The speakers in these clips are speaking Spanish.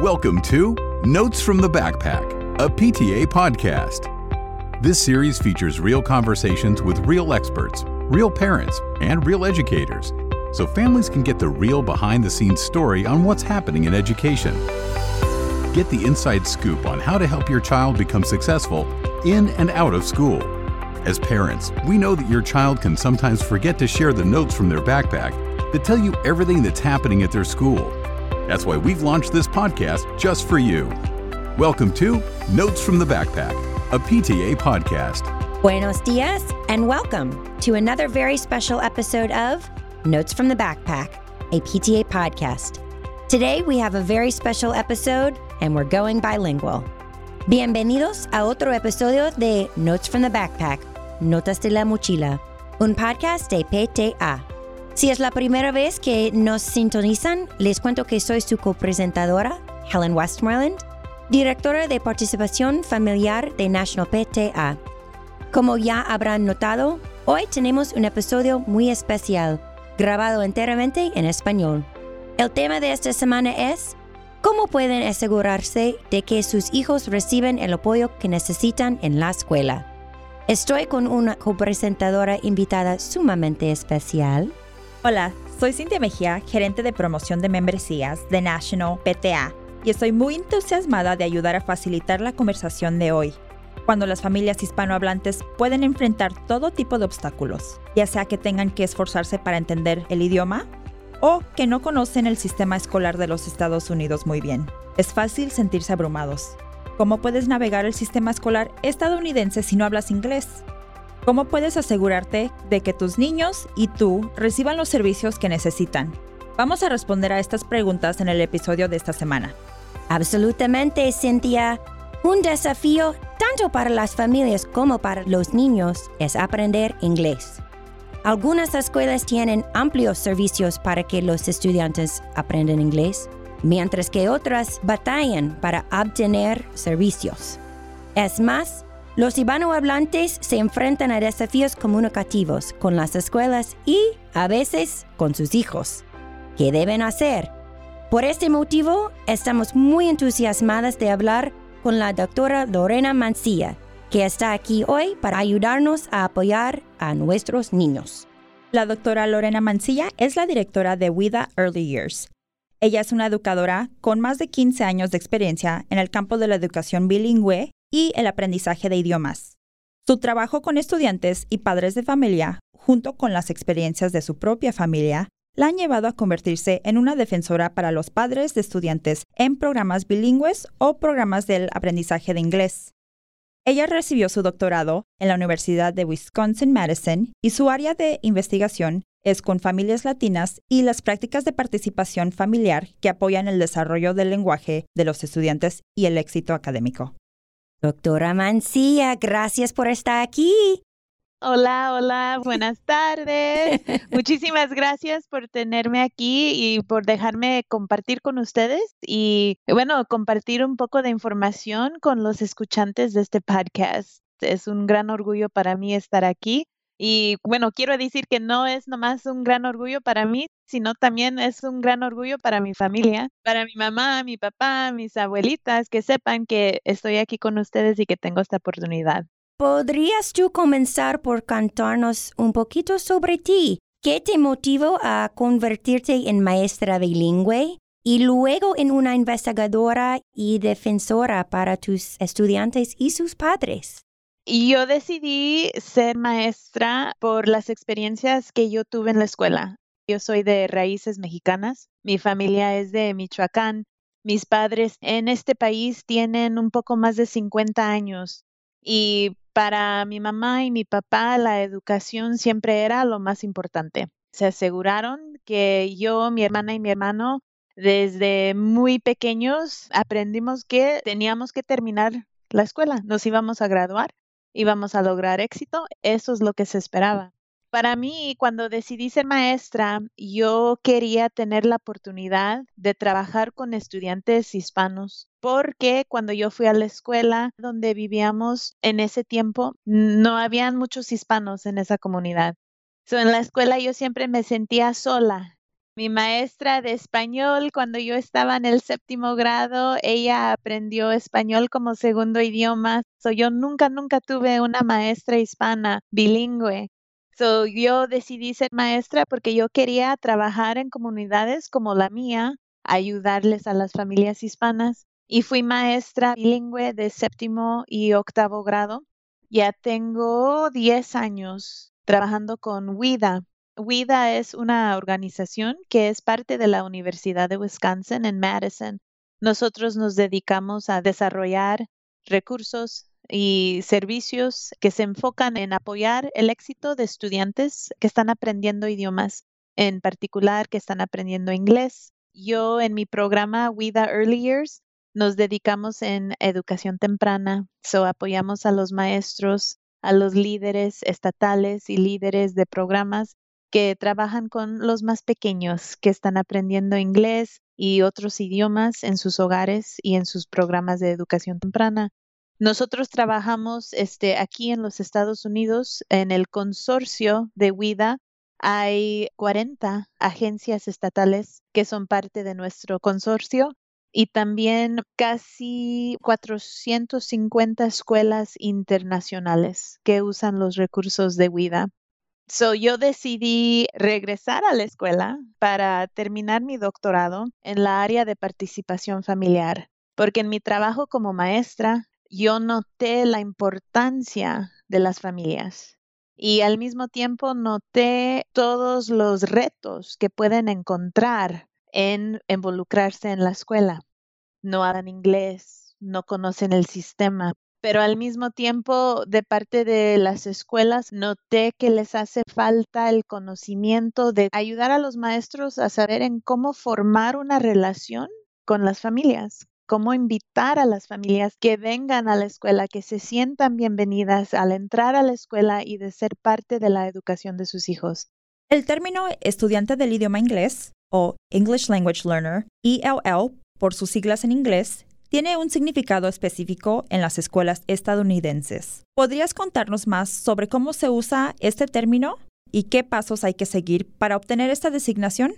Welcome to Notes from the Backpack, a PTA podcast. This series features real conversations with real experts, real parents, and real educators, so families can get the real behind the scenes story on what's happening in education. Get the inside scoop on how to help your child become successful in and out of school. As parents, we know that your child can sometimes forget to share the notes from their backpack that tell you everything that's happening at their school. That's why we've launched this podcast just for you. Welcome to Notes from the Backpack, a PTA podcast. Buenos dias and welcome to another very special episode of Notes from the Backpack, a PTA podcast. Today we have a very special episode and we're going bilingual. Bienvenidos a otro episodio de Notes from the Backpack, Notas de la Mochila, un podcast de PTA. Si es la primera vez que nos sintonizan, les cuento que soy su copresentadora, Helen Westmoreland, directora de participación familiar de National PTA. Como ya habrán notado, hoy tenemos un episodio muy especial, grabado enteramente en español. El tema de esta semana es ¿Cómo pueden asegurarse de que sus hijos reciben el apoyo que necesitan en la escuela? Estoy con una copresentadora invitada sumamente especial. Hola, soy Cintia Mejía, gerente de promoción de membresías de National PTA, y estoy muy entusiasmada de ayudar a facilitar la conversación de hoy, cuando las familias hispanohablantes pueden enfrentar todo tipo de obstáculos, ya sea que tengan que esforzarse para entender el idioma o que no conocen el sistema escolar de los Estados Unidos muy bien. Es fácil sentirse abrumados. ¿Cómo puedes navegar el sistema escolar estadounidense si no hablas inglés? ¿Cómo puedes asegurarte de que tus niños y tú reciban los servicios que necesitan? Vamos a responder a estas preguntas en el episodio de esta semana. Absolutamente, Cynthia. Un desafío tanto para las familias como para los niños es aprender inglés. Algunas escuelas tienen amplios servicios para que los estudiantes aprendan inglés, mientras que otras batallan para obtener servicios. Es más, los hispanohablantes se enfrentan a desafíos comunicativos con las escuelas y, a veces, con sus hijos. ¿Qué deben hacer? Por este motivo, estamos muy entusiasmadas de hablar con la doctora Lorena Mancilla, que está aquí hoy para ayudarnos a apoyar a nuestros niños. La doctora Lorena Mancilla es la directora de WIDA Early Years. Ella es una educadora con más de 15 años de experiencia en el campo de la educación bilingüe y el aprendizaje de idiomas. Su trabajo con estudiantes y padres de familia, junto con las experiencias de su propia familia, la han llevado a convertirse en una defensora para los padres de estudiantes en programas bilingües o programas del aprendizaje de inglés. Ella recibió su doctorado en la Universidad de Wisconsin-Madison y su área de investigación es con familias latinas y las prácticas de participación familiar que apoyan el desarrollo del lenguaje de los estudiantes y el éxito académico. Doctora Mancilla, gracias por estar aquí. Hola, hola, buenas tardes. Muchísimas gracias por tenerme aquí y por dejarme compartir con ustedes y, bueno, compartir un poco de información con los escuchantes de este podcast. Es un gran orgullo para mí estar aquí. Y bueno, quiero decir que no es nomás un gran orgullo para mí, sino también es un gran orgullo para mi familia, para mi mamá, mi papá, mis abuelitas, que sepan que estoy aquí con ustedes y que tengo esta oportunidad. ¿Podrías tú comenzar por cantarnos un poquito sobre ti? ¿Qué te motivó a convertirte en maestra bilingüe y luego en una investigadora y defensora para tus estudiantes y sus padres? Y yo decidí ser maestra por las experiencias que yo tuve en la escuela. Yo soy de raíces mexicanas, mi familia es de Michoacán, mis padres en este país tienen un poco más de 50 años y para mi mamá y mi papá la educación siempre era lo más importante. Se aseguraron que yo, mi hermana y mi hermano desde muy pequeños aprendimos que teníamos que terminar la escuela, nos íbamos a graduar íbamos a lograr éxito. Eso es lo que se esperaba. Para mí, cuando decidí ser maestra, yo quería tener la oportunidad de trabajar con estudiantes hispanos, porque cuando yo fui a la escuela donde vivíamos en ese tiempo, no habían muchos hispanos en esa comunidad. en la escuela yo siempre me sentía sola Mi maestra de español, cuando yo estaba en el séptimo grado, ella aprendió español como segundo idioma. So, yo nunca, nunca tuve una maestra hispana bilingüe. So, yo decidí ser maestra porque yo quería trabajar en comunidades como la mía, ayudarles a las familias hispanas. Y fui maestra bilingüe de séptimo y octavo grado. Ya tengo 10 años trabajando con WIDA, WIDA es una organización que es parte de la Universidad de Wisconsin en Madison. Nosotros nos dedicamos a desarrollar recursos y servicios que se enfocan en apoyar el éxito de estudiantes que están aprendiendo idiomas, en particular que están aprendiendo inglés. Yo en mi programa WIDA Early Years nos dedicamos en educación temprana, so apoyamos a los maestros, a los líderes estatales y líderes de programas que trabajan con los más pequeños que están aprendiendo inglés y otros idiomas en sus hogares y en sus programas de educación temprana. Nosotros trabajamos este, aquí en los Estados Unidos en el consorcio de WIDA. Hay 40 agencias estatales que son parte de nuestro consorcio y también casi 450 escuelas internacionales que usan los recursos de WIDA. So, yo decidí regresar a la escuela para terminar mi doctorado en la área de participación familiar, porque en mi trabajo como maestra yo noté la importancia de las familias y al mismo tiempo noté todos los retos que pueden encontrar en involucrarse en la escuela. No hablan inglés, no conocen el sistema, pero al mismo tiempo de parte de las escuelas noté que les hace falta el conocimiento de ayudar a los maestros a saber en cómo formar una relación con las familias, cómo invitar a las familias que vengan a la escuela, que se sientan bienvenidas al entrar a la escuela y de ser parte de la educación de sus hijos. El término estudiante del idioma inglés o English Language Learner, ELL por sus siglas en inglés, tiene un significado específico en las escuelas estadounidenses. ¿Podrías contarnos más sobre cómo se usa este término y qué pasos hay que seguir para obtener esta designación?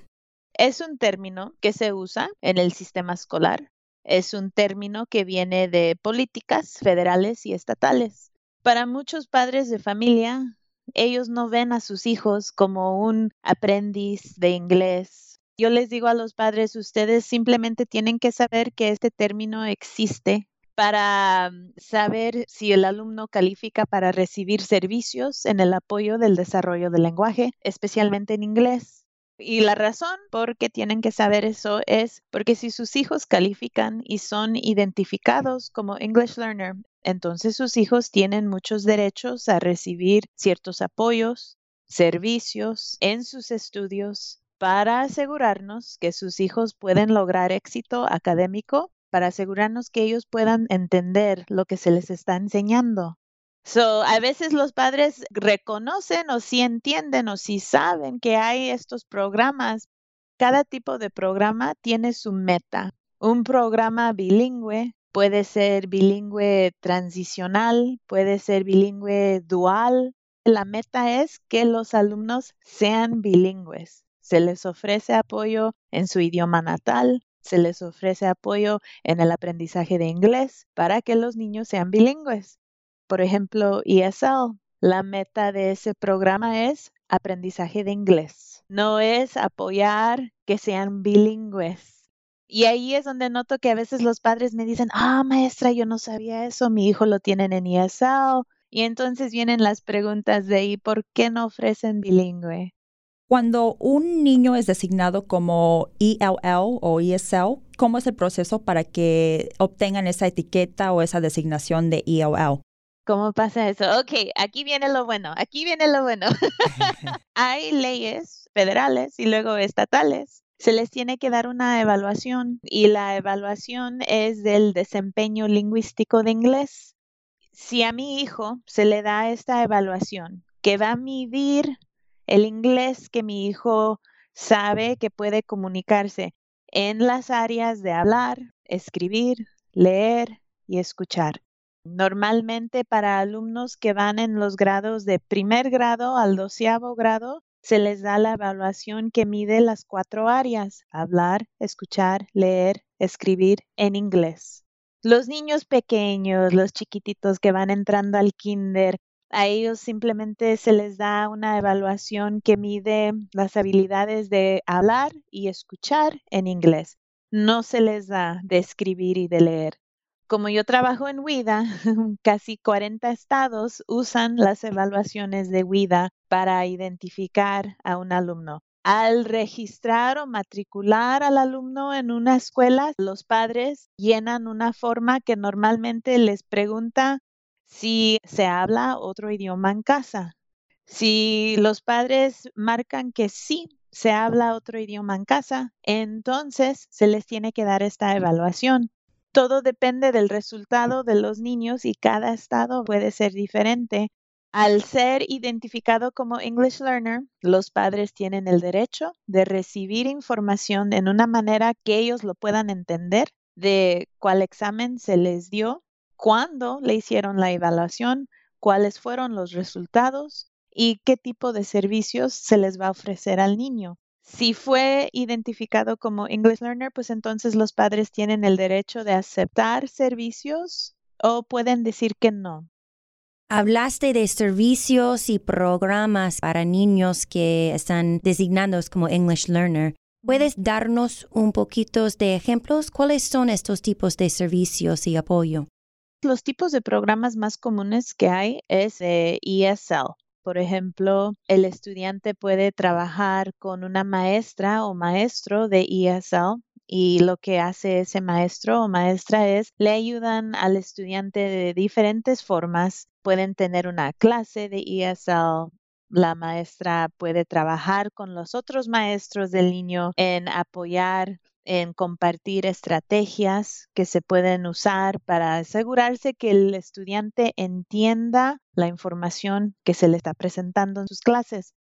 Es un término que se usa en el sistema escolar. Es un término que viene de políticas federales y estatales. Para muchos padres de familia, ellos no ven a sus hijos como un aprendiz de inglés yo les digo a los padres, ustedes simplemente tienen que saber que este término existe para mm, saber si el alumno califica para recibir servicios en el apoyo del desarrollo del lenguaje, especialmente en inglés. Y la razón por qué tienen que saber eso es porque si sus hijos califican y son identificados como English Learner, entonces sus hijos tienen muchos derechos a recibir ciertos apoyos, servicios en sus estudios para asegurarnos que sus hijos pueden lograr éxito académico, para asegurarnos que ellos puedan entender lo que se les está enseñando. So, a veces los padres reconocen o sí entienden o sí saben que hay estos programas. Cada tipo de programa tiene su meta. Un programa bilingüe puede ser bilingüe transicional, puede ser bilingüe dual. La meta es que los alumnos sean bilingües. Se les ofrece apoyo en su idioma natal, se les ofrece apoyo en el aprendizaje de inglés para que los niños sean bilingües. Por ejemplo, ESL, la meta de ese programa es aprendizaje de inglés. No es apoyar que sean bilingües. Y ahí es donde noto que a veces los padres me dicen, ah, maestra, yo no sabía eso, mi hijo lo tienen en ESL. Y entonces vienen las preguntas de, ¿y por qué no ofrecen bilingüe? Cuando un niño es designado como ELL o ESL, ¿cómo es el proceso para que obtengan esa etiqueta o esa designación de ELL? ¿Cómo pasa eso? Ok, aquí viene lo bueno, aquí viene lo bueno. Hay leyes federales y luego estatales. Se les tiene que dar una evaluación y la evaluación es del desempeño lingüístico de inglés. Si a mi hijo se le da esta evaluación que va a medir el inglés que mi hijo sabe que puede comunicarse en las áreas de hablar, escribir, leer y escuchar. Normalmente para alumnos que van en los grados de primer grado al doceavo grado, se les da la evaluación que mide las cuatro áreas, hablar, escuchar, leer, escribir en inglés. Los niños pequeños, los chiquititos que van entrando al kinder, a ellos simplemente se les da una evaluación que mide las habilidades de hablar y escuchar en inglés. No se les da de escribir y de leer. Como yo trabajo en WIDA, casi 40 estados usan las evaluaciones de WIDA para identificar a un alumno. Al registrar o matricular al alumno en una escuela, los padres llenan una forma que normalmente les pregunta si se habla otro idioma en casa. Si los padres marcan que sí se habla otro idioma en casa, entonces se les tiene que dar esta evaluación. Todo depende del resultado de los niños y cada estado puede ser diferente. Al ser identificado como English Learner, los padres tienen el derecho de recibir información en una manera que ellos lo puedan entender de cuál examen se les dio, cuándo le hicieron la evaluación, cuáles fueron los resultados y qué tipo de servicios se les va a ofrecer al niño. Si fue identificado como English Learner, pues entonces los padres tienen el derecho de aceptar servicios o pueden decir que no. Hablaste de servicios y programas para niños que están designados como English Learner. ¿Puedes darnos un poquito de ejemplos? ¿Cuáles son estos tipos de servicios y apoyo? Los tipos de programas más comunes que hay es ESL, por ejemplo, el estudiante puede trabajar con una maestra o maestro de ESL y lo que hace ese maestro o maestra es le ayudan al estudiante de diferentes formas. Pueden tener una clase de ESL, la maestra puede trabajar con los otros maestros del niño en apoyar en compartir estrategias que se pueden usar para asegurarse que el estudiante entienda la información que se le está presentando en sus clases.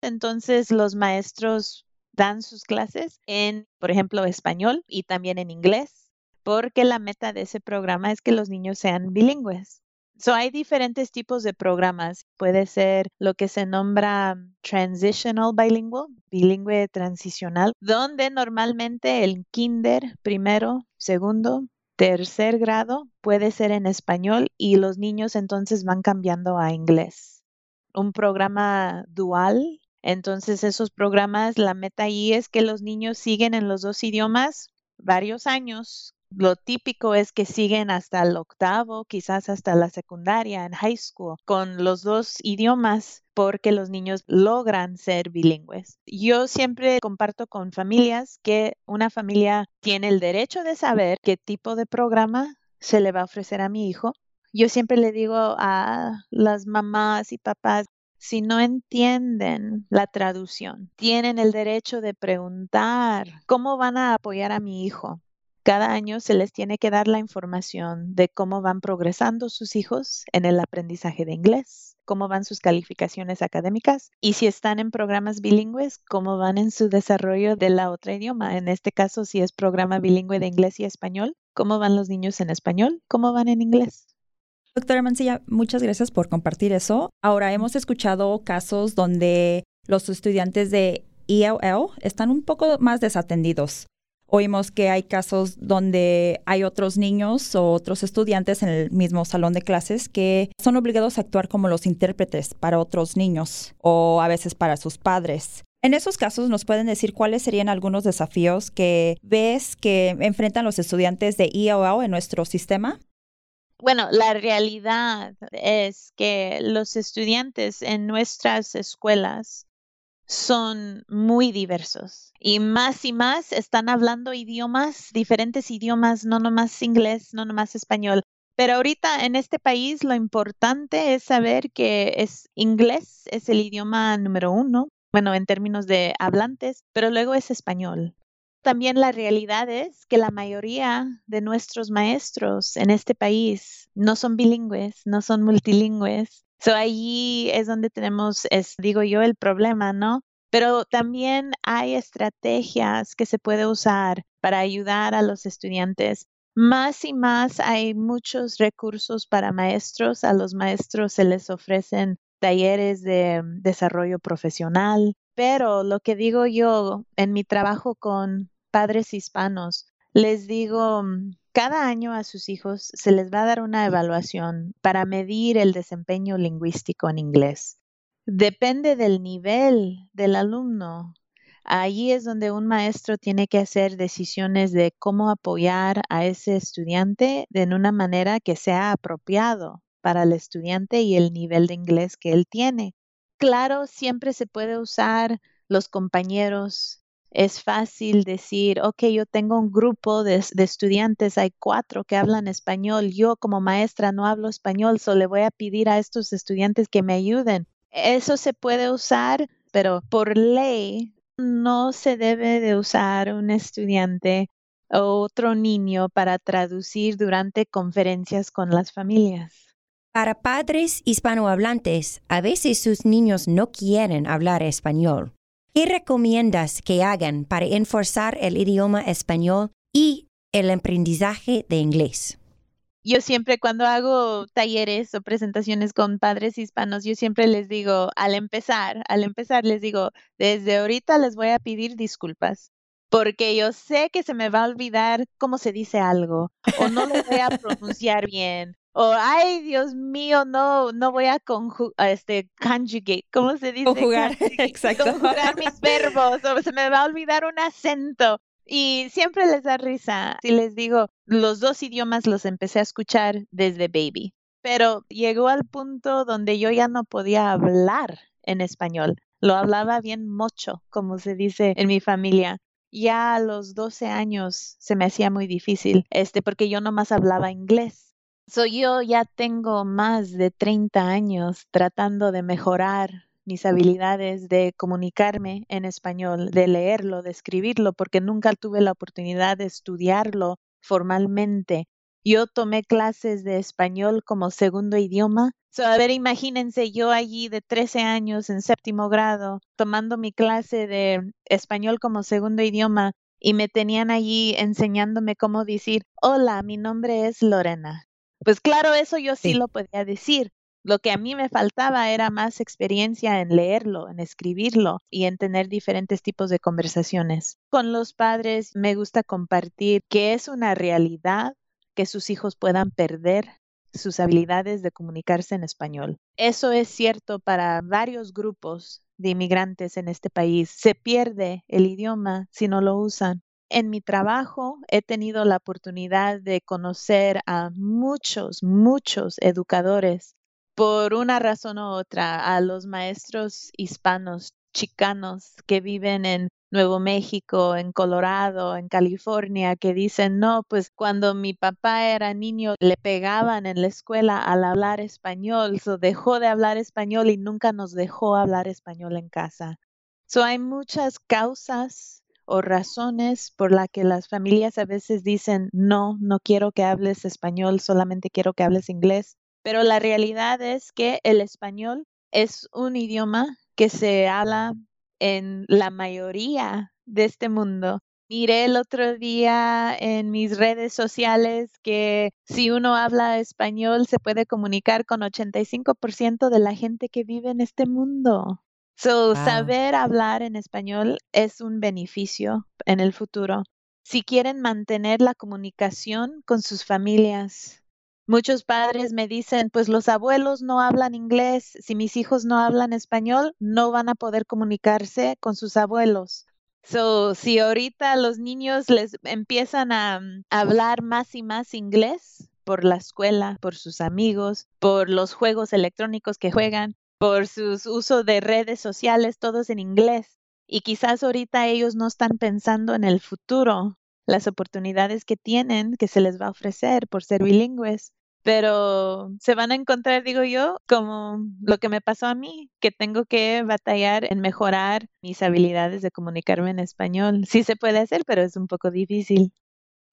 Entonces, los maestros dan sus clases en, por ejemplo, español y también en inglés, porque la meta de ese programa es que los niños sean bilingües. So, hay diferentes tipos de programas. Puede ser lo que se nombra transitional bilingual, bilingüe transicional, donde normalmente el kinder primero, segundo, tercer grado puede ser en español y los niños entonces van cambiando a inglés. Un programa dual, entonces esos programas, la meta ahí es que los niños siguen en los dos idiomas varios años lo típico es que siguen hasta el octavo, quizás hasta la secundaria, en high school, con los dos idiomas porque los niños logran ser bilingües. Yo siempre comparto con familias que una familia tiene el derecho de saber qué tipo de programa se le va a ofrecer a mi hijo. Yo siempre le digo a las mamás y papás, si no entienden la traducción, tienen el derecho de preguntar cómo van a apoyar a mi hijo. Cada año se les tiene que dar la información de cómo van progresando sus hijos en el aprendizaje de inglés, cómo van sus calificaciones académicas y si están en programas bilingües, cómo van en su desarrollo de la otra idioma. En este caso, si es programa bilingüe de inglés y español, cómo van los niños en español, cómo van en inglés. Doctora Mancilla, muchas gracias por compartir eso. Ahora hemos escuchado casos donde los estudiantes de ELL están un poco más desatendidos. Oímos que hay casos donde hay otros niños o otros estudiantes en el mismo salón de clases que son obligados a actuar como los intérpretes para otros niños o a veces para sus padres. En esos casos, ¿nos pueden decir cuáles serían algunos desafíos que ves que enfrentan los estudiantes de EOL en nuestro sistema? Bueno, la realidad es que los estudiantes en nuestras escuelas son muy diversos y más y más están hablando idiomas, diferentes idiomas, no nomás inglés, no nomás español. Pero ahorita en este país lo importante es saber que es inglés, es el idioma número uno, bueno, en términos de hablantes, pero luego es español. También la realidad es que la mayoría de nuestros maestros en este país no son bilingües, no son multilingües, So allí es donde tenemos, digo yo, el problema, ¿no? Pero también hay estrategias que se puede usar para ayudar a los estudiantes. Más y más hay muchos recursos para maestros. A los maestros se les ofrecen talleres de desarrollo profesional, pero lo que digo yo en mi trabajo con padres hispanos, les digo, mm, cada año a sus hijos se les va a dar una evaluación para medir el desempeño lingüístico en inglés. Depende del nivel del alumno. Allí es donde un maestro tiene que hacer decisiones de cómo apoyar a ese estudiante de una manera que sea apropiado para el estudiante y el nivel de inglés que él tiene. Claro, siempre se puede usar los compañeros, es fácil decir, ok, yo tengo un grupo de, estudiantes, hay cuatro que hablan español, yo como maestra no hablo español, solo le voy a pedir a estos estudiantes que me ayuden. Eso se puede usar, pero por ley no se debe de usar un estudiante o otro niño para traducir durante conferencias con las familias. Para padres hispanohablantes, a veces sus niños no quieren hablar español. ¿Qué recomiendas que hagan para enforzar el idioma español y el aprendizaje de inglés? Yo siempre cuando hago talleres o presentaciones con padres hispanos, yo siempre les digo, al empezar, al empezar les digo, desde ahorita les voy a pedir disculpas, porque yo sé que se me va a olvidar cómo se dice algo o no lo voy a pronunciar bien o ay Dios mío no no voy a este conjugate cómo se dice conjugar exacto. conjugar mis verbos o se me va a olvidar un acento. Y siempre les da risa si les digo los dos idiomas los empecé a escuchar desde baby pero llegó al punto donde yo ya no podía hablar en español lo hablaba bien mucho como se dice en mi familia. Ya a los 12 años se me hacía muy difícil este porque yo nomás hablaba inglés So, yo ya tengo más de 30 años tratando de mejorar mis habilidades de comunicarme en español, de leerlo, de escribirlo, porque nunca tuve la oportunidad de estudiarlo formalmente. Yo tomé clases de español como segundo idioma. So, a ver, imagínense yo allí de 13 años en séptimo grado, tomando mi clase de español como segundo idioma y me tenían allí enseñándome cómo decir, hola, mi nombre es Lorena. Pues claro, eso yo sí, lo podía decir. Lo que a mí me faltaba era más experiencia en leerlo, en escribirlo y en tener diferentes tipos de conversaciones. Con los padres me gusta compartir que es una realidad que sus hijos puedan perder sus habilidades de comunicarse en español. Eso es cierto para varios grupos de inmigrantes en este país. Se pierde el idioma si no lo usan en mi trabajo he tenido la oportunidad de conocer a muchos, muchos educadores por una razón u otra, a los maestros hispanos, chicanos que viven en Nuevo México, en Colorado, en California, que dicen, no, pues cuando mi papá era niño le pegaban en la escuela al hablar español, so dejó de hablar español y nunca nos dejó hablar español en casa. So hay muchas causas o razones por las que las familias a veces dicen, no, no quiero que hables español, solamente quiero que hables inglés. Pero la realidad es que el español es un idioma que se habla en la mayoría de este mundo. Miré el otro día en mis redes sociales que si uno habla español se puede comunicar con 85% de la gente que vive en este mundo. So, saber hablar en español es un beneficio en el futuro. Si quieren mantener la comunicación con sus familias, muchos padres me dicen, pues los abuelos no hablan inglés, si mis hijos no hablan español, no van a poder comunicarse con sus abuelos. So, si ahorita los niños les empiezan a mm, hablar más y más inglés por la escuela, por sus amigos, por los juegos electrónicos que juegan, por sus uso de redes sociales, todos en inglés. Y quizás ahorita ellos no están pensando en el futuro, las oportunidades que tienen, que se les va a ofrecer por ser bilingües. Pero se van a encontrar, digo yo, como lo que me pasó a mí, que tengo que batallar en mejorar mis habilidades de comunicarme en español. Sí se puede hacer, pero es un poco difícil.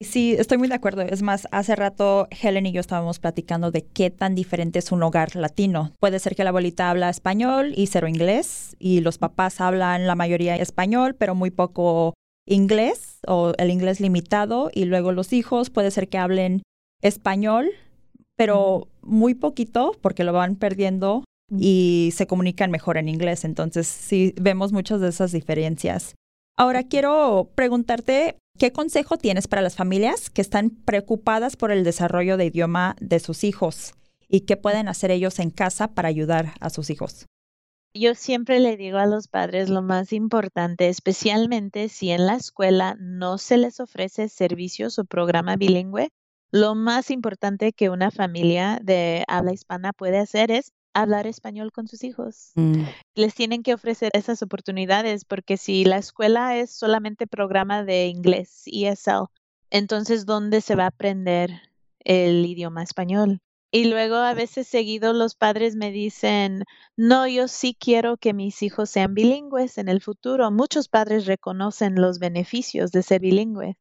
Sí, estoy muy de acuerdo. Es más, hace rato Helen y yo estábamos platicando de qué tan diferente es un hogar latino. Puede ser que la abuelita habla español y cero inglés, y los papás hablan la mayoría español, pero muy poco inglés o el inglés limitado, y luego los hijos puede ser que hablen español, pero muy poquito porque lo van perdiendo y se comunican mejor en inglés. Entonces, sí, vemos muchas de esas diferencias. Ahora quiero preguntarte, ¿qué consejo tienes para las familias que están preocupadas por el desarrollo de idioma de sus hijos y qué pueden hacer ellos en casa para ayudar a sus hijos? Yo siempre le digo a los padres lo más importante, especialmente si en la escuela no se les ofrece servicios o programa bilingüe, lo más importante que una familia de habla hispana puede hacer es hablar español con sus hijos. Mm. Les tienen que ofrecer esas oportunidades porque si la escuela es solamente programa de inglés, ESL, entonces ¿dónde se va a aprender el idioma español? Y luego a veces seguido los padres me dicen, no, yo sí quiero que mis hijos sean bilingües en el futuro. Muchos padres reconocen los beneficios de ser bilingüe.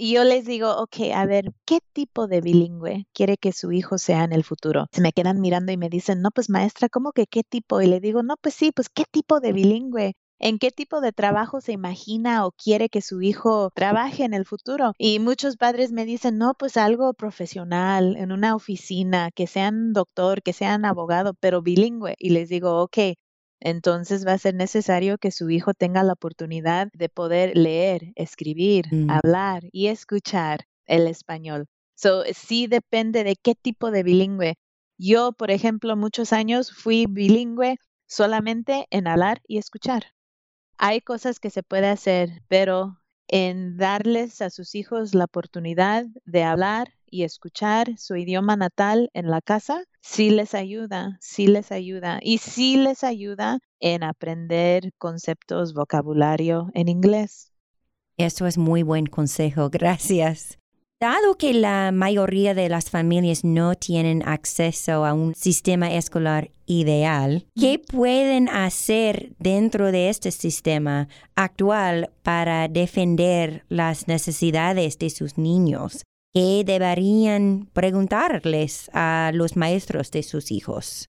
Y yo les digo, ok, a ver, ¿qué tipo de bilingüe quiere que su hijo sea en el futuro? Se me quedan mirando y me dicen, no, pues maestra, ¿cómo que qué tipo? Y le digo, no, pues sí, pues qué tipo de bilingüe en qué tipo de trabajo se imagina o quiere que su hijo trabaje en el futuro. Y muchos padres me dicen, no, pues algo profesional, en una oficina, que sean doctor, que sean abogado, pero bilingüe. Y les digo, ok, entonces va a ser necesario que su hijo tenga la oportunidad de poder leer, escribir, Mm. hablar y escuchar el español. So, sí depende de qué tipo de bilingüe. Yo, por ejemplo, muchos años fui bilingüe solamente en hablar y escuchar hay cosas que se puede hacer, pero en darles a sus hijos la oportunidad de hablar y escuchar su idioma natal en la casa, sí les ayuda, sí les ayuda y sí les ayuda en aprender conceptos, vocabulario en inglés. Eso es muy buen consejo, gracias. Dado que la mayoría de las familias no tienen acceso a un sistema escolar ideal, ¿qué pueden hacer dentro de este sistema actual para defender las necesidades de sus niños? ¿Qué deberían preguntarles a los maestros de sus hijos?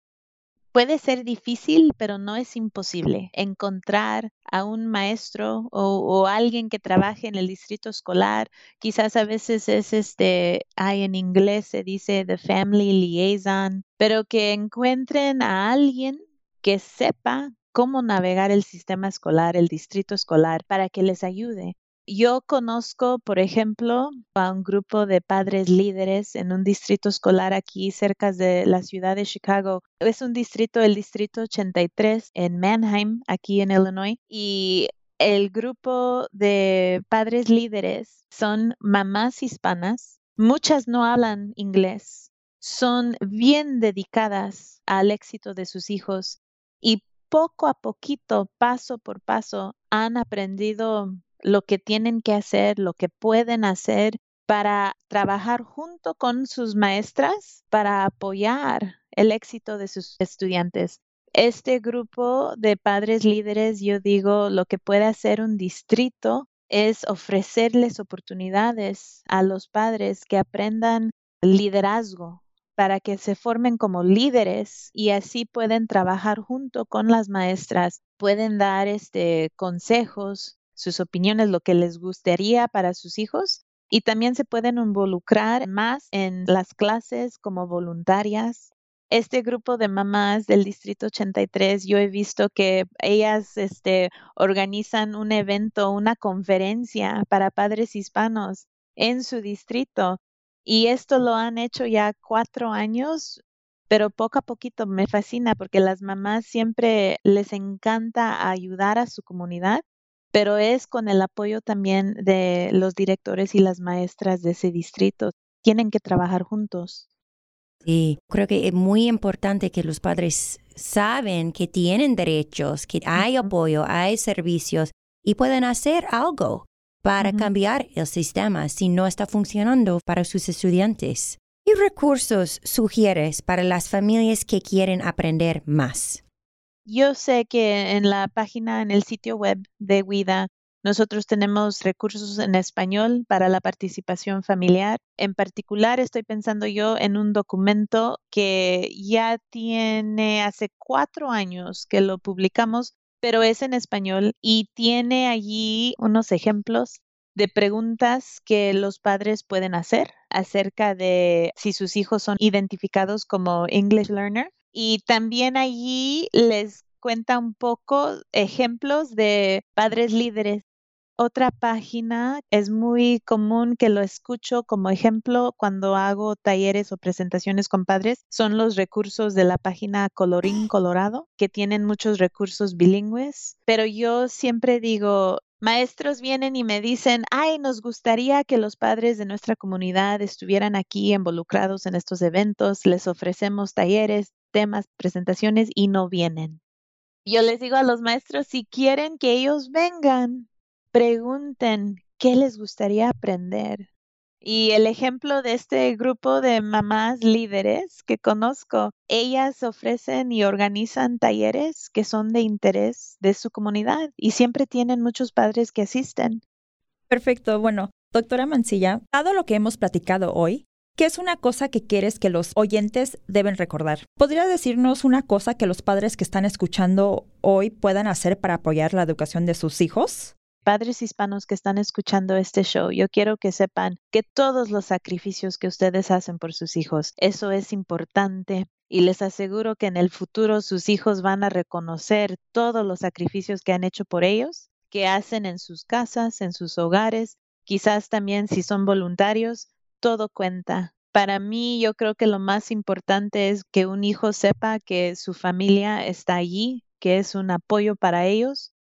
Puede ser difícil, pero no es imposible encontrar a un maestro o, alguien que trabaje en el distrito escolar. Quizás a veces es este, hay en inglés se dice the family liaison, pero que encuentren a alguien que sepa cómo navegar el sistema escolar, el distrito escolar, para que les ayude. Yo conozco, por ejemplo, a un grupo de padres líderes en un distrito escolar aquí cerca de la ciudad de Chicago. Es un distrito, el distrito 83 en Mannheim, aquí en Illinois. Y el grupo de padres líderes son mamás hispanas. Muchas no hablan inglés. Son bien dedicadas al éxito de sus hijos y poco a poquito, paso por paso, han aprendido lo que tienen que hacer, lo que pueden hacer para trabajar junto con sus maestras para apoyar el éxito de sus estudiantes. Este grupo de padres líderes, yo digo, lo que puede hacer un distrito es ofrecerles oportunidades a los padres que aprendan liderazgo para que se formen como líderes y así pueden trabajar junto con las maestras, pueden dar este consejos sus opiniones, lo que les gustaría para sus hijos y también se pueden involucrar más en las clases como voluntarias. Este grupo de mamás del Distrito 83, yo he visto que ellas este, organizan un evento, una conferencia para padres hispanos en su distrito y esto lo han hecho ya cuatro años, pero poco a poquito me fascina porque las mamás siempre les encanta ayudar a su comunidad pero es con el apoyo también de los directores y las maestras de ese distrito. Tienen que trabajar juntos. Sí, creo que es muy importante que los padres saben que tienen derechos, que hay apoyo, hay servicios y pueden hacer algo para cambiar el sistema si no está funcionando para sus estudiantes. ¿Qué recursos sugieres para las familias que quieren aprender más? Yo sé que en la página, en el sitio web de WIDA, nosotros tenemos recursos en español para la participación familiar. En particular, estoy pensando yo en un documento que ya tiene hace cuatro años que lo publicamos, pero es en español y tiene allí unos ejemplos de preguntas que los padres pueden hacer acerca de si sus hijos son identificados como English learner Y también allí les cuenta un poco ejemplos de padres líderes otra página es muy común que lo escucho como ejemplo cuando hago talleres o presentaciones con padres. Son los recursos de la página Colorín Colorado, que tienen muchos recursos bilingües. Pero yo siempre digo, maestros vienen y me dicen, ay, nos gustaría que los padres de nuestra comunidad estuvieran aquí involucrados en estos eventos, les ofrecemos talleres, temas, presentaciones y no vienen. Yo les digo a los maestros, si quieren que ellos vengan, pregunten qué les gustaría aprender. Y el ejemplo de este grupo de mamás líderes que conozco, ellas ofrecen y organizan talleres que son de interés de su comunidad y siempre tienen muchos padres que asisten. Perfecto. Bueno, doctora Mancilla, dado lo que hemos platicado hoy, ¿qué es una cosa que quieres que los oyentes deben recordar? ¿Podría decirnos una cosa que los padres que están escuchando hoy puedan hacer para apoyar la educación de sus hijos? padres hispanos que están escuchando este show, yo quiero que sepan que todos los sacrificios que ustedes hacen por sus hijos, eso es importante. Y les aseguro que en el futuro sus hijos van a reconocer todos los sacrificios que han hecho por ellos, que hacen en sus casas, en sus hogares, quizás también si son voluntarios, todo cuenta. Para mí, yo creo que lo más importante es que un hijo sepa que su familia está allí, que es un apoyo para ellos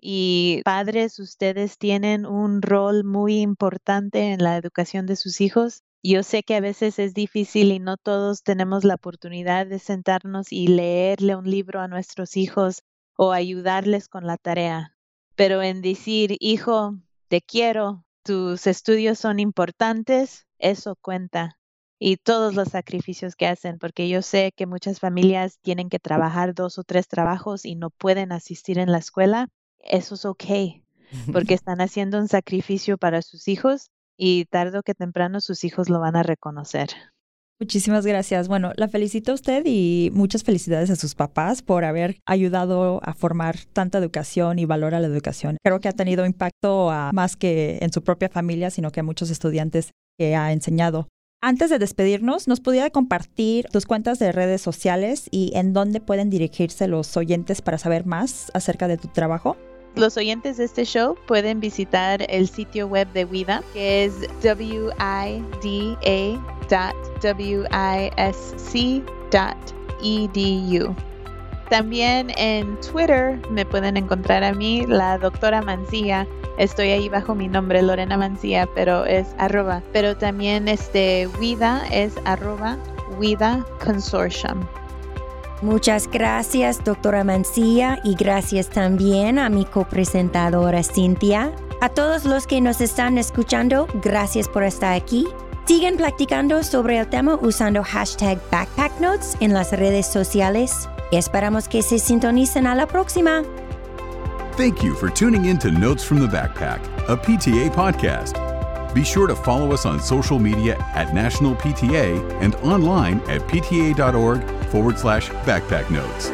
y padres, ustedes tienen un rol muy importante en la educación de sus hijos. Yo sé que a veces es difícil y no todos tenemos la oportunidad de sentarnos y leerle un libro a nuestros hijos o ayudarles con la tarea. Pero en decir, hijo, te quiero, tus estudios son importantes, eso cuenta. Y todos los sacrificios que hacen, porque yo sé que muchas familias tienen que trabajar dos o tres trabajos y no pueden asistir en la escuela eso es ok, porque están haciendo un sacrificio para sus hijos y tarde o que temprano sus hijos lo van a reconocer. Muchísimas gracias. Bueno, la felicito a usted y muchas felicidades a sus papás por haber ayudado a formar tanta educación y valor a la educación. Creo que ha tenido impacto a, más que en su propia familia, sino que a muchos estudiantes que ha enseñado. Antes de despedirnos, ¿nos pudiera compartir tus cuentas de redes sociales y en dónde pueden dirigirse los oyentes para saber más acerca de tu trabajo? Los oyentes de este show pueden visitar el sitio web de WIDA, que es wida.wisc.edu. También en Twitter me pueden encontrar a mí, la doctora Mancilla. Estoy ahí bajo mi nombre, Lorena Mancilla, pero es arroba. Pero también este WIDA es arroba WIDA Consortium. Muchas gracias, doctora Mancilla, y gracias también a mi copresentadora Cintia. A todos los que nos están escuchando, gracias por estar aquí. Siguen practicando sobre el tema usando hashtag BackpackNotes en las redes sociales. Esperamos que se sintonicen a la próxima. Thank you for tuning in to Notes from the Backpack, a PTA podcast. Be sure to follow us on social media at National PTA and online at pta.org forward slash backpack notes.